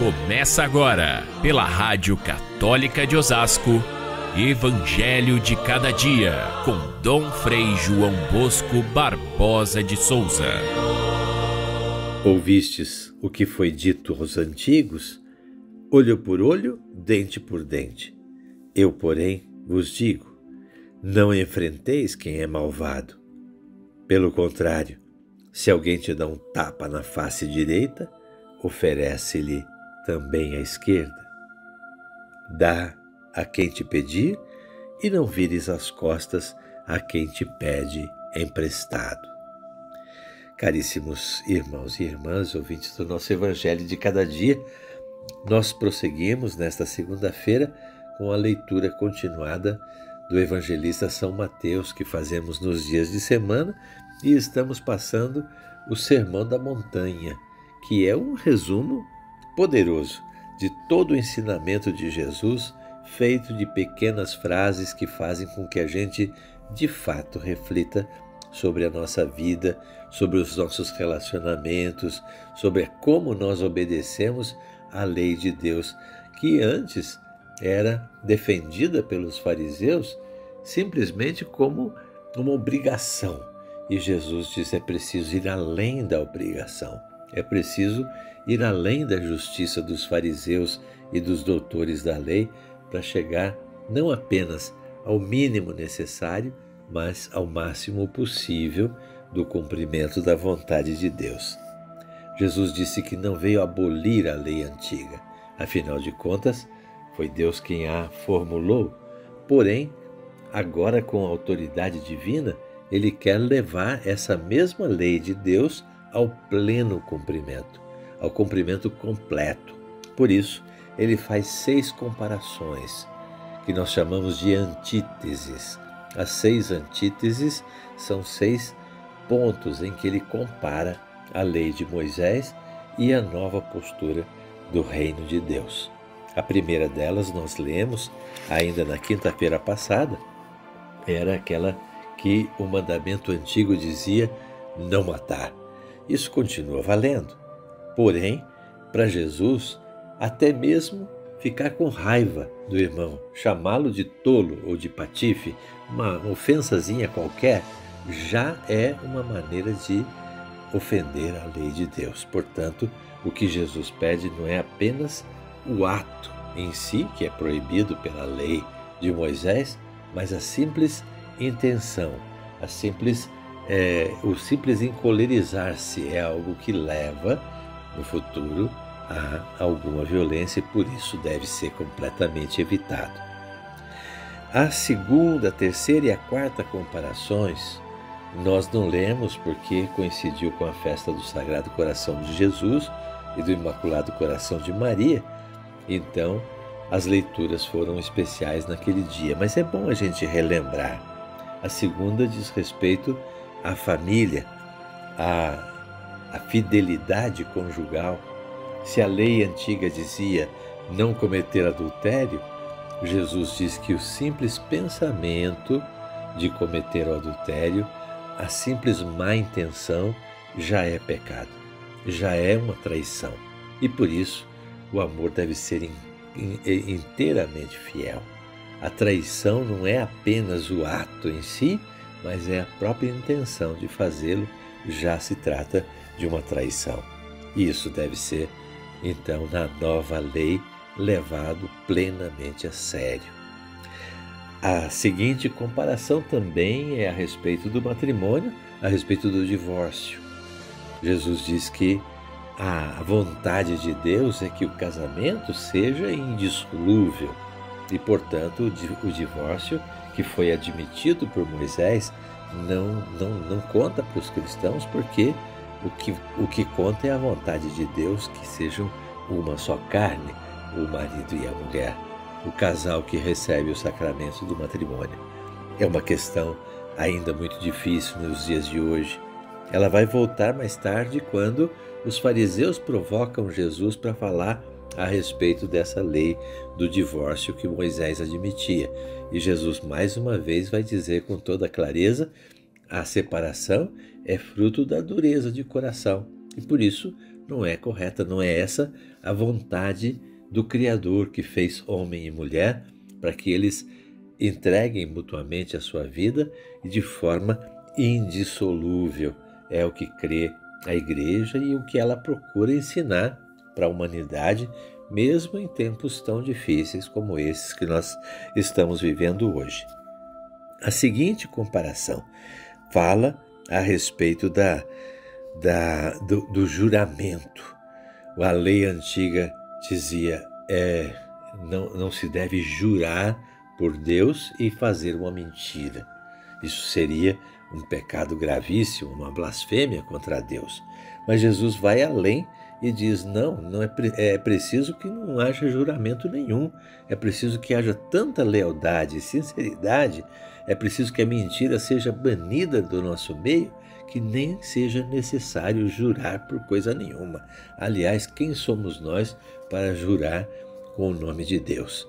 Começa agora, pela Rádio Católica de Osasco, Evangelho de Cada Dia, com Dom Frei João Bosco Barbosa de Souza. Ouvistes o que foi dito aos antigos? Olho por olho, dente por dente. Eu, porém, vos digo: não enfrenteis quem é malvado. Pelo contrário, se alguém te dá um tapa na face direita, oferece-lhe também à esquerda. Dá a quem te pedir e não vires as costas a quem te pede emprestado. Caríssimos irmãos e irmãs, ouvintes do nosso Evangelho de cada dia, nós prosseguimos nesta segunda-feira com a leitura continuada do evangelista São Mateus que fazemos nos dias de semana e estamos passando o Sermão da Montanha, que é um resumo poderoso de todo o ensinamento de Jesus, feito de pequenas frases que fazem com que a gente de fato reflita sobre a nossa vida, sobre os nossos relacionamentos, sobre como nós obedecemos à lei de Deus, que antes era defendida pelos fariseus simplesmente como uma obrigação. E Jesus diz: é preciso ir além da obrigação. É preciso ir além da justiça dos fariseus e dos doutores da lei para chegar não apenas ao mínimo necessário, mas ao máximo possível do cumprimento da vontade de Deus. Jesus disse que não veio abolir a lei antiga, afinal de contas, foi Deus quem a formulou. Porém, agora com a autoridade divina, ele quer levar essa mesma lei de Deus ao pleno cumprimento, ao cumprimento completo. Por isso, ele faz seis comparações, que nós chamamos de antíteses. As seis antíteses são seis pontos em que ele compara a lei de Moisés e a nova postura do reino de Deus. A primeira delas nós lemos ainda na quinta-feira passada, era aquela que o mandamento antigo dizia não matar. Isso continua valendo. Porém, para Jesus, até mesmo ficar com raiva do irmão, chamá-lo de tolo ou de patife, uma ofensazinha qualquer, já é uma maneira de ofender a lei de Deus. Portanto, o que Jesus pede não é apenas o ato em si, que é proibido pela lei de Moisés, mas a simples intenção, a simples é, o simples encolerizar-se é algo que leva no futuro a alguma violência e por isso deve ser completamente evitado. A segunda, a terceira e a quarta comparações nós não lemos porque coincidiu com a festa do Sagrado Coração de Jesus e do Imaculado Coração de Maria, então as leituras foram especiais naquele dia, mas é bom a gente relembrar. A segunda diz respeito a família, a, a fidelidade conjugal. Se a lei antiga dizia não cometer adultério, Jesus diz que o simples pensamento de cometer o adultério, a simples má intenção, já é pecado, já é uma traição. E por isso o amor deve ser inteiramente fiel. A traição não é apenas o ato em si, mas é a própria intenção de fazê-lo, já se trata de uma traição. E isso deve ser, então, na nova lei, levado plenamente a sério. A seguinte comparação também é a respeito do matrimônio, a respeito do divórcio. Jesus diz que a vontade de Deus é que o casamento seja indissolúvel e, portanto, o divórcio que foi admitido por Moisés não, não, não conta para os cristãos, porque o que, o que conta é a vontade de Deus que sejam uma só carne, o marido e a mulher, o casal que recebe o sacramento do matrimônio. É uma questão ainda muito difícil nos dias de hoje. Ela vai voltar mais tarde quando os fariseus provocam Jesus para falar a respeito dessa lei do divórcio que Moisés admitia. E Jesus, mais uma vez, vai dizer com toda clareza: a separação é fruto da dureza de coração. E por isso não é correta, não é essa a vontade do Criador que fez homem e mulher para que eles entreguem mutuamente a sua vida e de forma indissolúvel. É o que crê a igreja e o que ela procura ensinar para a humanidade, mesmo em tempos tão difíceis como esses que nós estamos vivendo hoje. A seguinte comparação fala a respeito da, da, do, do juramento. A lei antiga dizia é, não, não se deve jurar por Deus e fazer uma mentira. Isso seria um pecado gravíssimo, uma blasfêmia contra Deus. Mas Jesus vai além e diz: não, não é, é preciso que não haja juramento nenhum, é preciso que haja tanta lealdade e sinceridade, é preciso que a mentira seja banida do nosso meio, que nem seja necessário jurar por coisa nenhuma. Aliás, quem somos nós para jurar com o nome de Deus?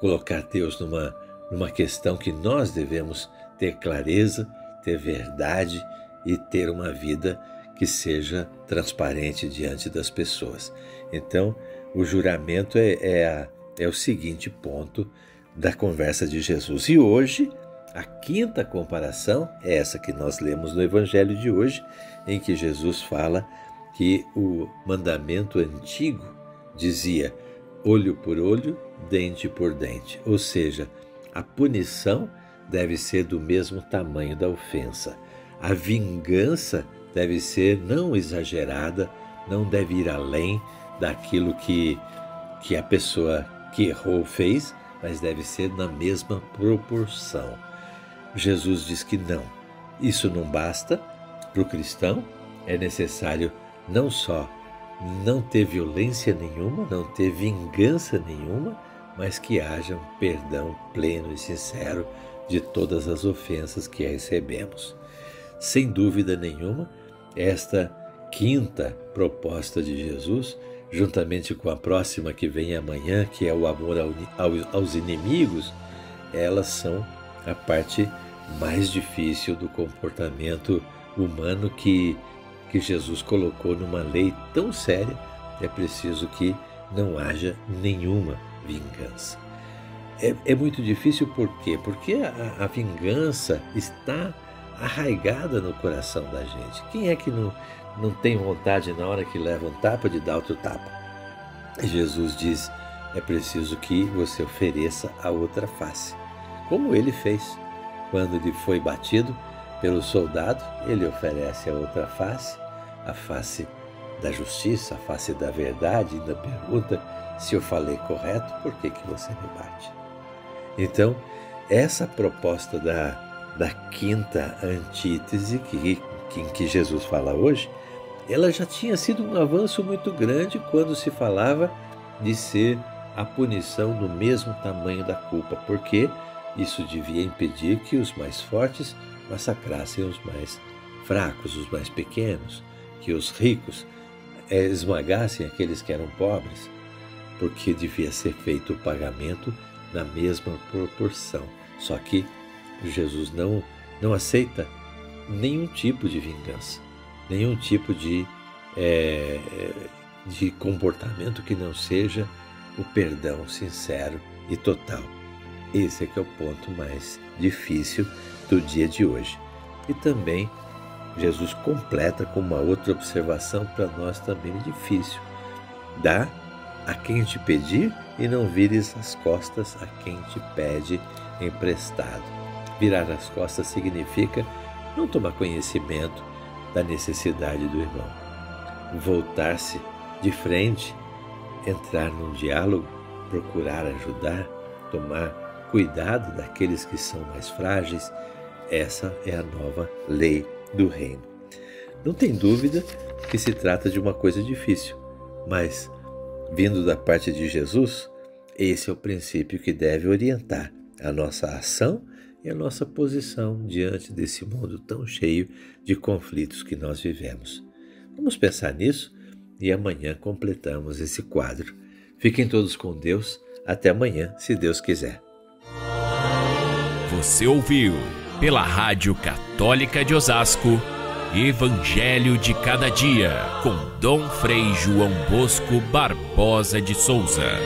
Colocar Deus numa, numa questão que nós devemos ter clareza, ter verdade e ter uma vida que seja transparente diante das pessoas. Então, o juramento é, é, a, é o seguinte ponto da conversa de Jesus. E hoje, a quinta comparação é essa que nós lemos no Evangelho de hoje, em que Jesus fala que o mandamento antigo dizia olho por olho, dente por dente, ou seja, a punição deve ser do mesmo tamanho da ofensa. A vingança deve ser não exagerada, não deve ir além daquilo que, que a pessoa que errou fez, mas deve ser na mesma proporção. Jesus diz que não. Isso não basta para o cristão, é necessário não só não ter violência nenhuma, não ter vingança nenhuma, mas que haja um perdão pleno e sincero de todas as ofensas que recebemos. Sem dúvida nenhuma, esta quinta proposta de Jesus, juntamente com a próxima que vem amanhã, que é o amor aos inimigos, elas são a parte mais difícil do comportamento humano que, que Jesus colocou numa lei tão séria. É preciso que não haja nenhuma vingança. É, é muito difícil por quê? Porque a, a vingança está arraigada no coração da gente. Quem é que não, não tem vontade na hora que leva um tapa de dar outro tapa? Jesus diz: é preciso que você ofereça a outra face, como ele fez. Quando ele foi batido pelo soldado, ele oferece a outra face, a face da justiça, a face da verdade, e ainda pergunta se eu falei correto, por que, que você me bate? Então, essa proposta da, da quinta antítese que, que, em que Jesus fala hoje, ela já tinha sido um avanço muito grande quando se falava de ser a punição do mesmo tamanho da culpa, porque isso devia impedir que os mais fortes massacrassem os mais fracos, os mais pequenos, que os ricos é, esmagassem aqueles que eram pobres, porque devia ser feito o pagamento na mesma proporção. Só que Jesus não, não aceita nenhum tipo de vingança, nenhum tipo de, é, de comportamento que não seja o perdão sincero e total. Esse é que é o ponto mais difícil do dia de hoje. E também Jesus completa com uma outra observação para nós também difícil. Dá a quem te pedir e não vires as costas a quem te pede emprestado. Virar as costas significa não tomar conhecimento da necessidade do irmão. Voltar-se de frente, entrar num diálogo, procurar ajudar, tomar cuidado daqueles que são mais frágeis, essa é a nova lei do reino. Não tem dúvida que se trata de uma coisa difícil, mas vindo da parte de Jesus, esse é o princípio que deve orientar a nossa ação e a nossa posição diante desse mundo tão cheio de conflitos que nós vivemos. Vamos pensar nisso e amanhã completamos esse quadro. Fiquem todos com Deus. Até amanhã, se Deus quiser. Você ouviu pela Rádio Católica de Osasco Evangelho de Cada Dia, com Dom Frei João Bosco Barbosa de Souza.